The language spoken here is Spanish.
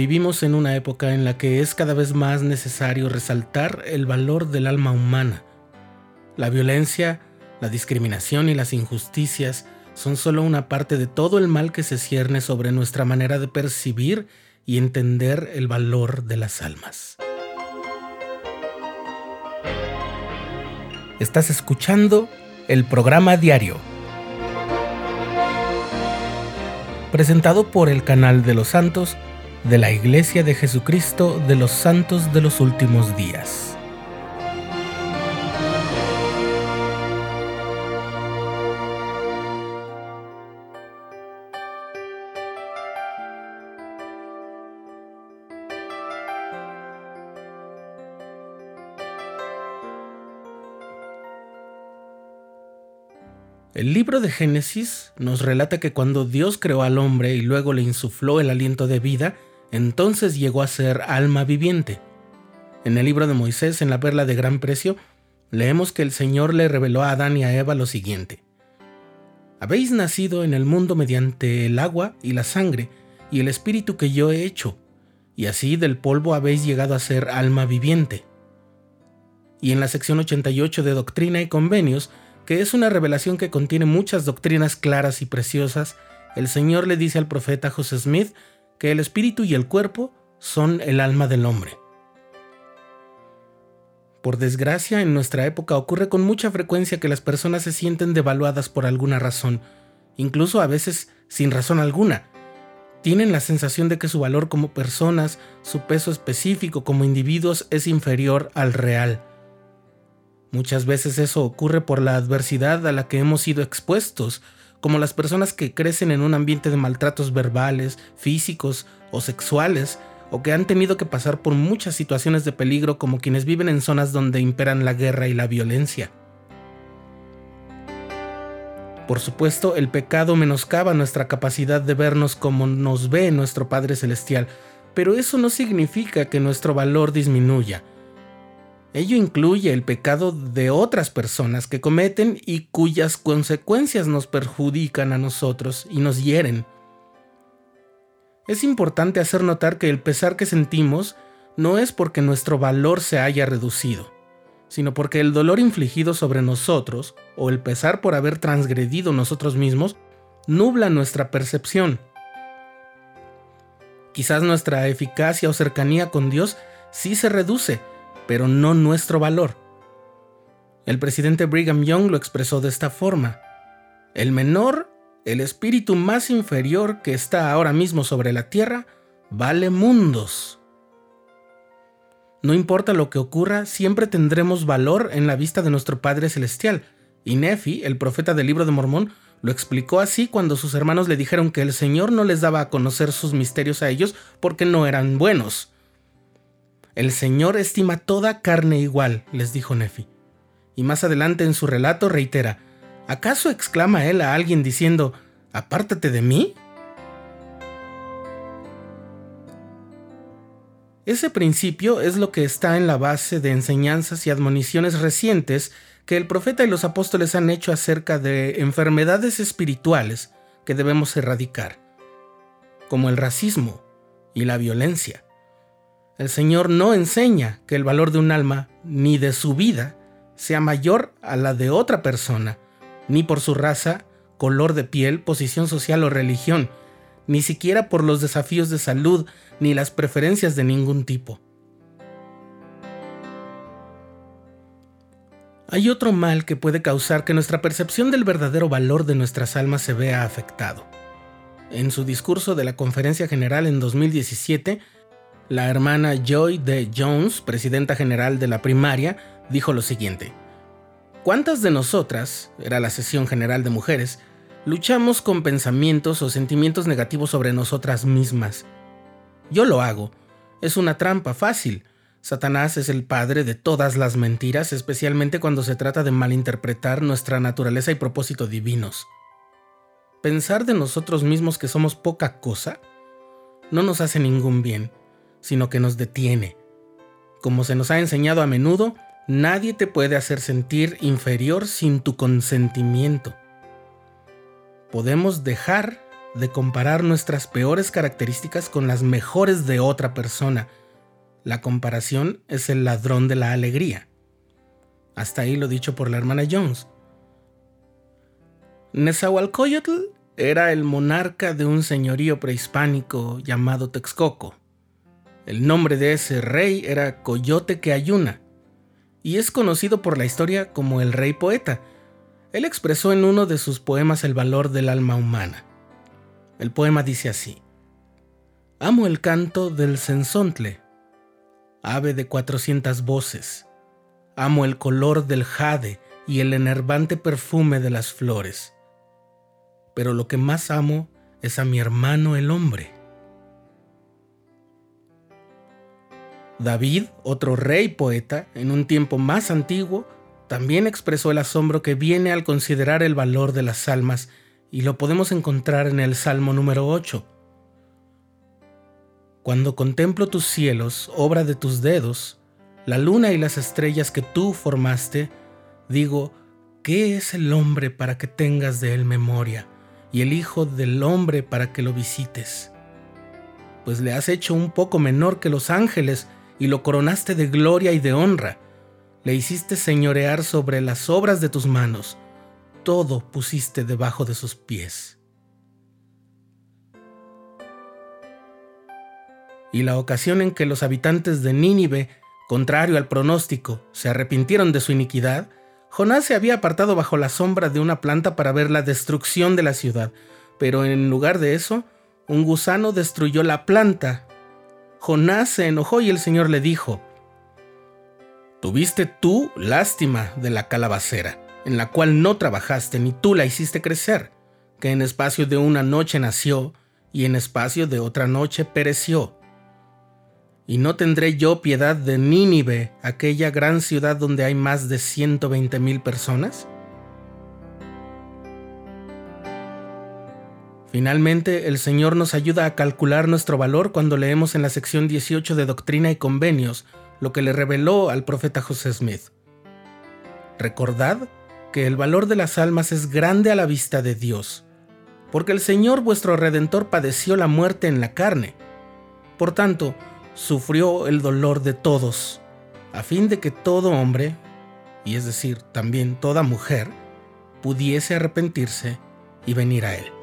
Vivimos en una época en la que es cada vez más necesario resaltar el valor del alma humana. La violencia, la discriminación y las injusticias son solo una parte de todo el mal que se cierne sobre nuestra manera de percibir y entender el valor de las almas. Estás escuchando el programa diario, presentado por el canal de los santos de la Iglesia de Jesucristo de los Santos de los Últimos Días. El libro de Génesis nos relata que cuando Dios creó al hombre y luego le insufló el aliento de vida, entonces llegó a ser alma viviente. En el libro de Moisés, en la perla de gran precio, leemos que el Señor le reveló a Adán y a Eva lo siguiente. Habéis nacido en el mundo mediante el agua y la sangre y el espíritu que yo he hecho, y así del polvo habéis llegado a ser alma viviente. Y en la sección 88 de Doctrina y Convenios, que es una revelación que contiene muchas doctrinas claras y preciosas, el Señor le dice al profeta José Smith que el espíritu y el cuerpo son el alma del hombre. Por desgracia, en nuestra época ocurre con mucha frecuencia que las personas se sienten devaluadas por alguna razón, incluso a veces sin razón alguna. Tienen la sensación de que su valor como personas, su peso específico como individuos es inferior al real. Muchas veces eso ocurre por la adversidad a la que hemos sido expuestos, como las personas que crecen en un ambiente de maltratos verbales, físicos o sexuales, o que han tenido que pasar por muchas situaciones de peligro como quienes viven en zonas donde imperan la guerra y la violencia. Por supuesto, el pecado menoscaba nuestra capacidad de vernos como nos ve nuestro Padre Celestial, pero eso no significa que nuestro valor disminuya. Ello incluye el pecado de otras personas que cometen y cuyas consecuencias nos perjudican a nosotros y nos hieren. Es importante hacer notar que el pesar que sentimos no es porque nuestro valor se haya reducido, sino porque el dolor infligido sobre nosotros, o el pesar por haber transgredido nosotros mismos, nubla nuestra percepción. Quizás nuestra eficacia o cercanía con Dios sí se reduce, pero no nuestro valor. El presidente Brigham Young lo expresó de esta forma. El menor, el espíritu más inferior que está ahora mismo sobre la tierra, vale mundos. No importa lo que ocurra, siempre tendremos valor en la vista de nuestro Padre Celestial. Y Nefi, el profeta del libro de Mormón, lo explicó así cuando sus hermanos le dijeron que el Señor no les daba a conocer sus misterios a ellos porque no eran buenos. El Señor estima toda carne igual, les dijo Nefi. Y más adelante en su relato reitera, ¿acaso exclama él a alguien diciendo, apártate de mí? Ese principio es lo que está en la base de enseñanzas y admoniciones recientes que el profeta y los apóstoles han hecho acerca de enfermedades espirituales que debemos erradicar, como el racismo y la violencia. El Señor no enseña que el valor de un alma ni de su vida sea mayor a la de otra persona, ni por su raza, color de piel, posición social o religión, ni siquiera por los desafíos de salud ni las preferencias de ningún tipo. Hay otro mal que puede causar que nuestra percepción del verdadero valor de nuestras almas se vea afectado. En su discurso de la Conferencia General en 2017, la hermana Joy D. Jones, presidenta general de la primaria, dijo lo siguiente. ¿Cuántas de nosotras, era la sesión general de mujeres, luchamos con pensamientos o sentimientos negativos sobre nosotras mismas? Yo lo hago. Es una trampa fácil. Satanás es el padre de todas las mentiras, especialmente cuando se trata de malinterpretar nuestra naturaleza y propósito divinos. Pensar de nosotros mismos que somos poca cosa no nos hace ningún bien sino que nos detiene. Como se nos ha enseñado a menudo, nadie te puede hacer sentir inferior sin tu consentimiento. Podemos dejar de comparar nuestras peores características con las mejores de otra persona. La comparación es el ladrón de la alegría. Hasta ahí lo dicho por la hermana Jones. Nezahualcóyotl era el monarca de un señorío prehispánico llamado Texcoco. El nombre de ese rey era Coyote que Ayuna, y es conocido por la historia como el rey poeta. Él expresó en uno de sus poemas el valor del alma humana. El poema dice así: Amo el canto del censontle, ave de cuatrocientas voces. Amo el color del jade y el enervante perfume de las flores pero lo que más amo es a mi hermano el hombre. David, otro rey poeta, en un tiempo más antiguo, también expresó el asombro que viene al considerar el valor de las almas, y lo podemos encontrar en el Salmo número 8. Cuando contemplo tus cielos, obra de tus dedos, la luna y las estrellas que tú formaste, digo, ¿qué es el hombre para que tengas de él memoria? y el Hijo del Hombre para que lo visites. Pues le has hecho un poco menor que los ángeles y lo coronaste de gloria y de honra. Le hiciste señorear sobre las obras de tus manos. Todo pusiste debajo de sus pies. Y la ocasión en que los habitantes de Nínive, contrario al pronóstico, se arrepintieron de su iniquidad, Jonás se había apartado bajo la sombra de una planta para ver la destrucción de la ciudad, pero en lugar de eso, un gusano destruyó la planta. Jonás se enojó y el Señor le dijo, Tuviste tú lástima de la calabacera, en la cual no trabajaste ni tú la hiciste crecer, que en espacio de una noche nació y en espacio de otra noche pereció. ¿Y no tendré yo piedad de Nínive, aquella gran ciudad donde hay más de 120 mil personas? Finalmente, el Señor nos ayuda a calcular nuestro valor cuando leemos en la sección 18 de Doctrina y Convenios lo que le reveló al profeta José Smith. Recordad que el valor de las almas es grande a la vista de Dios, porque el Señor vuestro Redentor padeció la muerte en la carne. Por tanto, sufrió el dolor de todos, a fin de que todo hombre, y es decir, también toda mujer, pudiese arrepentirse y venir a Él.